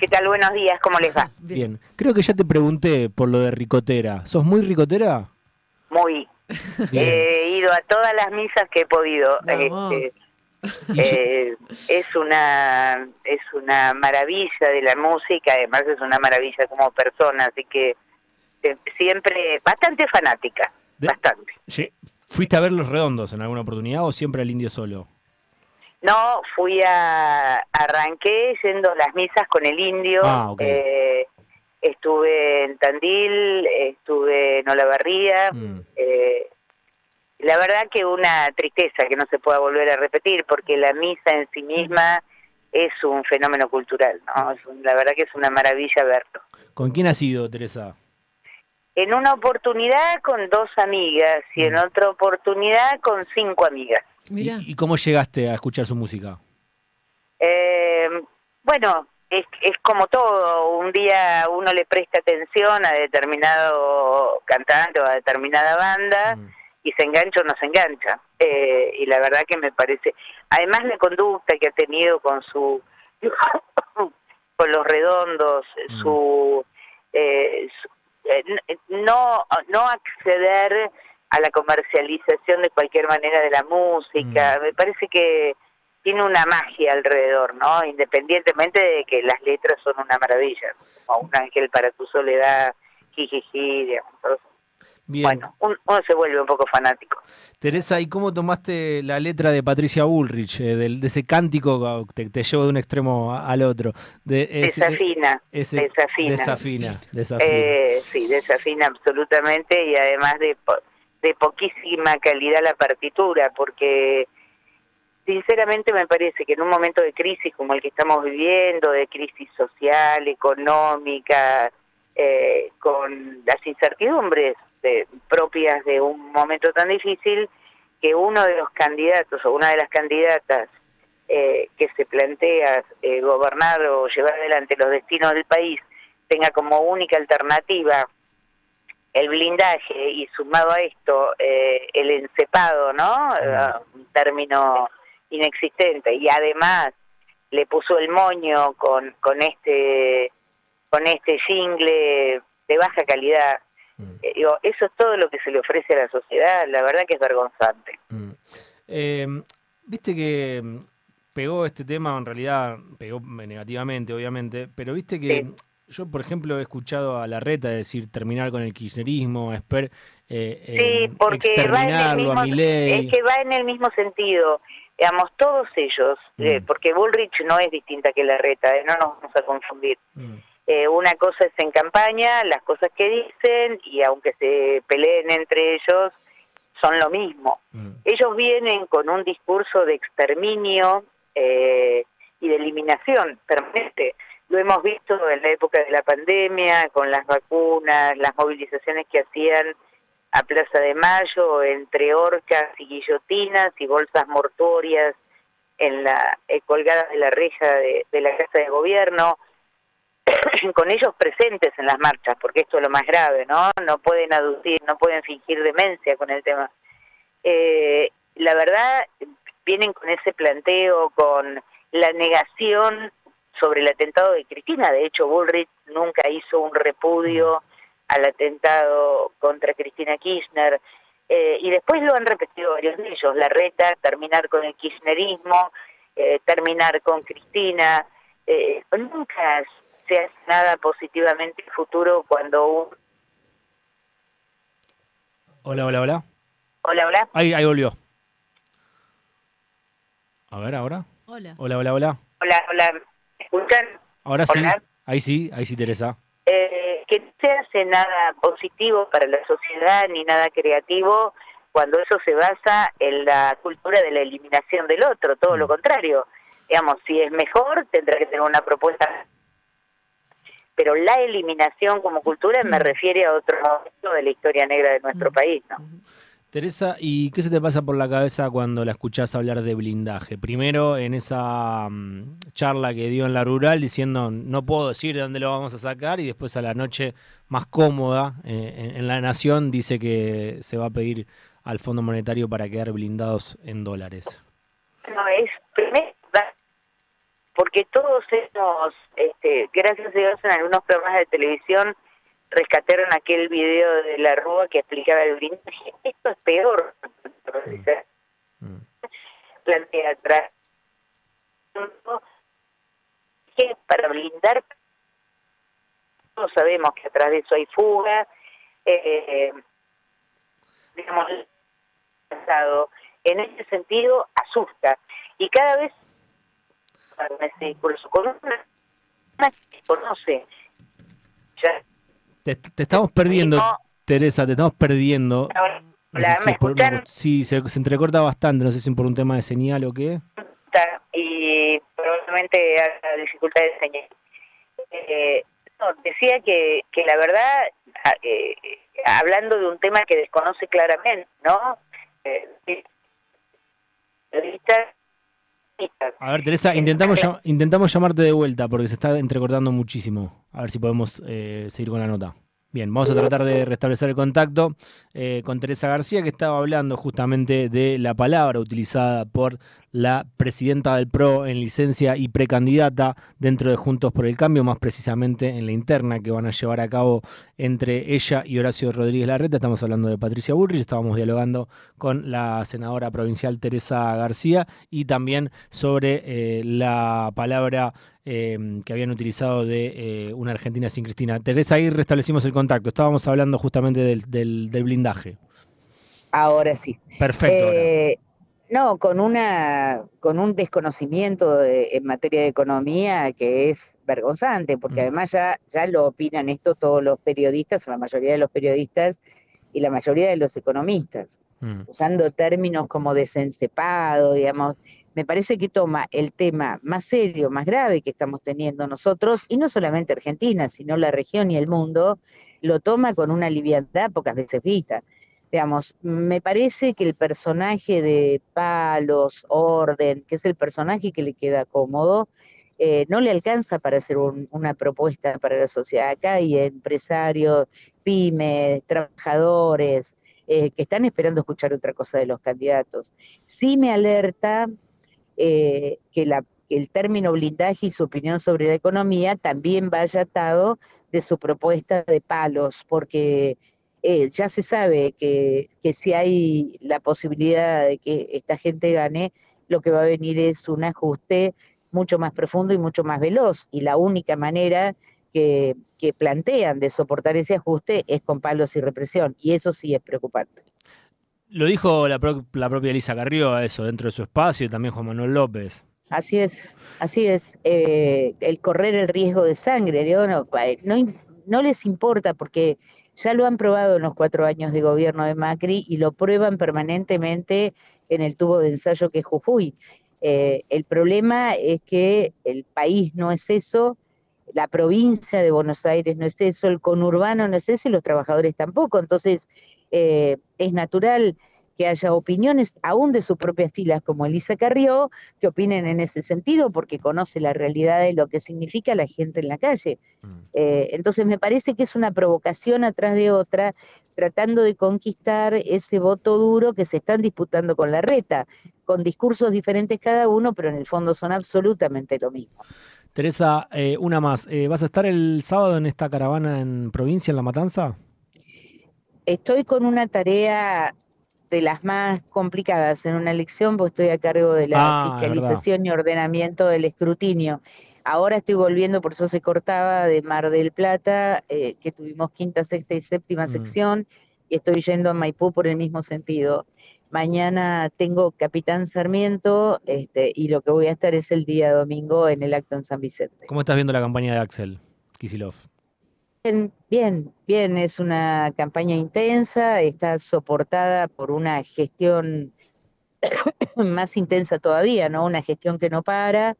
¿Qué tal? Buenos días, ¿cómo les va? Bien. Creo que ya te pregunté por lo de ricotera. ¿Sos muy ricotera? Muy. He ido a todas las misas que he podido. Este, eh, es una es una maravilla de la música, además es una maravilla como persona, así que eh, siempre bastante fanática, De- bastante. Sí. ¿Fuiste a ver los redondos en alguna oportunidad o siempre al indio solo? No, fui a arranqué yendo a las misas con el indio. Ah, eh, estuve en Tandil, estuve en Olavarría. Mm. Eh, la verdad que una tristeza que no se pueda volver a repetir, porque la misa en sí misma es un fenómeno cultural, ¿no? Es un- la verdad que es una maravilla verlo. ¿Con quién has ido, Teresa? En una oportunidad con dos amigas y en Mm. otra oportunidad con cinco amigas. Mira, ¿Y, y cómo llegaste a escuchar su música? Eh, bueno, es, es como todo, un día uno le presta atención a determinado cantante o a determinada banda Mm. y se engancha o no se engancha. Eh, y la verdad que me parece, además la conducta que ha tenido con su, con los redondos, Mm. su, eh, su- eh, no, no acceder a la comercialización de cualquier manera de la música, Mm. me parece que tiene una magia alrededor, ¿no? Independientemente de que las letras son una maravilla, como un ángel para tu soledad, jijiji, digamos. Bien. Bueno, un- uno se vuelve un poco fanático. Teresa, ¿y cómo tomaste la letra de Patricia Bullrich, eh, del- de ese cántico que te, te llevo de un extremo al otro? De ese- desafina, ese- desafina. Desafina, desafina. Eh, sí, desafina absolutamente y además de, de poquísima calidad la partitura, porque sinceramente me parece que en un momento de crisis como el que estamos viviendo, de crisis social, económica, eh, con las incertidumbres de- propias de un momento tan difícil, que uno de los candidatos o una de las candidatas eh, que se plantea eh, gobernar o llevar adelante los destinos del país tenga como única alternativa blindaje y sumado a esto eh, el encepado, ¿no? Eh, un término inexistente y además le puso el moño con con este con este jingle de baja calidad. Mm, Eh, digo, eso es todo lo que se le ofrece a la sociedad, la verdad que es vergonzante. mm. Eh, viste que mm, pegó este tema, en realidad pegó negativamente, obviamente, pero viste que Sí. Yo, por ejemplo, he escuchado a Larreta decir terminar con el kirchnerismo, esper, eh, Sí, eh, porque va en el mismo, a es que va en el mismo sentido. Digamos, todos ellos, eh, Mm. porque Bullrich no es distinta que Larreta, eh, no nos vamos a confundir. Mm, Eh, una cosa es en campaña, las cosas que dicen, y aunque se peleen entre ellos, son lo mismo. mm, Ellos vienen con un discurso de exterminio eh, y de eliminación permanente. Lo hemos visto en la época de la pandemia, con las vacunas, las movilizaciones que hacían a Plaza de Mayo, entre orcas y guillotinas y bolsas mortuorias en la eh, colgadas de la reja de, de la Casa de Gobierno, con ellos presentes en las marchas, porque esto es lo más grave, ¿no? No pueden aducir, no pueden fingir demencia con el tema. Eh, la verdad, vienen con ese planteo, con la negación sobre el atentado de Cristina. De hecho, Bullrich nunca hizo un repudio al atentado contra Cristina Kirchner. Eh, y después lo han repetido varios de ellos. La reta, terminar con el kirchnerismo, eh, terminar con Cristina. Eh, nunca se hace nada positivamente en el futuro cuando un... Hola, hola, hola. Hola, hola. Ahí, ahí volvió. A ver, ahora. hola. Hola, hola, hola. Hola, hola. ¿Me escuchan? Ahora sí. Hola. Ahí sí, ahí sí, Teresa. eh, que no se hace nada positivo para la sociedad ni nada creativo cuando eso se basa en la cultura de la eliminación del otro, todo lo Mm. contrario. Digamos, si es mejor, tendrá que tener una propuesta. Pero la eliminación como cultura me refiere a otro momento de la historia negra de nuestro Mm. país, ¿no? Teresa, ¿y qué se te pasa por la cabeza cuando la escuchás hablar de blindaje? Primero, en esa mm, charla que dio en la rural diciendo no puedo decir de dónde lo vamos a sacar y después a la noche más cómoda eh, en, La Nación dice que se va a pedir al Fondo Monetario para quedar blindados en dólares. No, es primero porque todos hemos, este, gracias a Dios, en algunos programas de televisión rescataron aquel video de la Rúa que explicaba el blindaje. Esto es peor. Mm. Plantea atrás. Que para blindar, todos sabemos que atrás de eso hay fuga. Eh, digamos, en ese sentido asusta. Y cada vez con una que conoce ya te, estamos perdiendo, Teresa, te estamos perdiendo. sí, se, entrecorta bastante, no sé si por un tema de señal o qué. Y probablemente a dificultad de señal. Eh, decía que, que la verdad, eh, hablando de un tema que desconoce claramente, ¿no? Eh, a ver, Teresa, intentamos, intentamos llamarte de vuelta porque se está entrecortando muchísimo. A ver si podemos eh, seguir con la nota. Bien, vamos a tratar de restablecer el contacto eh, con Teresa García, que estaba hablando justamente de la palabra utilizada por la presidenta del PRO en licencia y precandidata dentro de Juntos por el Cambio, más precisamente en la interna que van a llevar a cabo entre ella y Horacio Rodríguez Larreta. Estamos hablando de Patricia Burrich, estábamos dialogando con la senadora provincial Teresa García y también sobre eh, la palabra Em, que habían utilizado de eh, una Argentina sin Cristina. Teresa, ahí restablecimos el contacto. Estábamos hablando justamente del, blindaje. Ahora sí. Perfecto. Eh, no, con una con un desconocimiento en materia de economía que es vergonzante, porque mm. además ya, ya lo opinan esto todos los periodistas, o la mayoría de los periodistas y la mayoría de los economistas, mm. usando términos como desencepado, digamos, me parece que toma el tema más serio, más grave que estamos teniendo nosotros, y no solamente Argentina, sino la región y el mundo, lo toma con una liviandad pocas veces vista. Digamos, me parece que el personaje de Palos, Orden, que es el personaje que le queda cómodo, eh, no le alcanza para hacer una propuesta para la sociedad. Acá hay empresarios, pymes, trabajadores, eh, que están esperando escuchar otra cosa de los candidatos. Sí me alerta eh, que, el término blindaje y su opinión sobre la economía también vaya atado de su propuesta de palos, porque eh, ya se sabe que, si hay la posibilidad de que esta gente gane, lo que va a venir es un ajuste mucho más profundo y mucho más veloz. Y la única manera que, plantean de soportar ese ajuste es con palos y represión. Y eso sí es preocupante. Lo dijo la, propia Elisa Carrió a eso dentro de su espacio y también Juan Manuel López. Así es, así es. Eh, el correr el riesgo de sangre, no, no, les importa porque ya lo han probado en los cuatro años de gobierno de Macri y lo prueban permanentemente en el tubo de ensayo que es Jujuy. Eh, el problema es que el país no es eso, la provincia de Buenos Aires no es eso, el conurbano no es eso y los trabajadores tampoco. Entonces, eh, es natural que haya opiniones, aún de sus propias filas, como Elisa Carrió, que opinen en ese sentido, porque conoce la realidad de lo que significa la gente en la calle. Mm. Eh, entonces me parece que es una provocación atrás de otra, tratando de conquistar ese voto duro que se están disputando con la reta, con discursos diferentes cada uno, pero en el fondo son absolutamente lo mismo. Teresa, eh, una más. ¿Vas a estar el sábado en esta caravana en provincia, en La Matanza? Estoy con una tarea de las más complicadas en una elección, porque estoy a cargo de la ah, fiscalización y ordenamiento del escrutinio. Ahora estoy volviendo, por eso se cortaba, de Mar del Plata, eh, que tuvimos quinta, sexta y séptima mm. sección, y estoy yendo a Maipú por el mismo sentido. Mañana tengo Capitán Sarmiento este, y lo que voy a estar es el día domingo en el acto en San Vicente. ¿Cómo estás viendo la campaña de Axel Kisilov? Bien, bien, bien, es una campaña intensa, está soportada por una gestión más intensa todavía, ¿no? Una gestión que no para,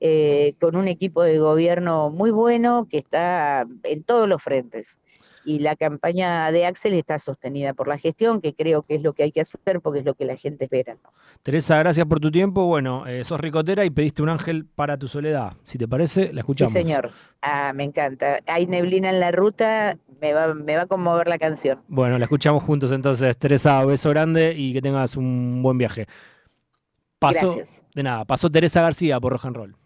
eh, con un equipo de gobierno muy bueno que está en todos los frentes y la campaña de Axel está sostenida por la gestión, que creo que es lo que hay que hacer porque es lo que la gente espera. Teresa, gracias por tu tiempo. Bueno, eh, sos ricotera y pediste un ángel para tu soledad. Si te parece, la escuchamos. Sí, señor. Ah, me encanta. Hay neblina en la ruta, me va, me va a conmover la canción. Bueno, la escuchamos juntos entonces. Teresa, beso grande y que tengas un buen viaje. Paso, Gracias. De nada, pasó Teresa García por Rock and Roll.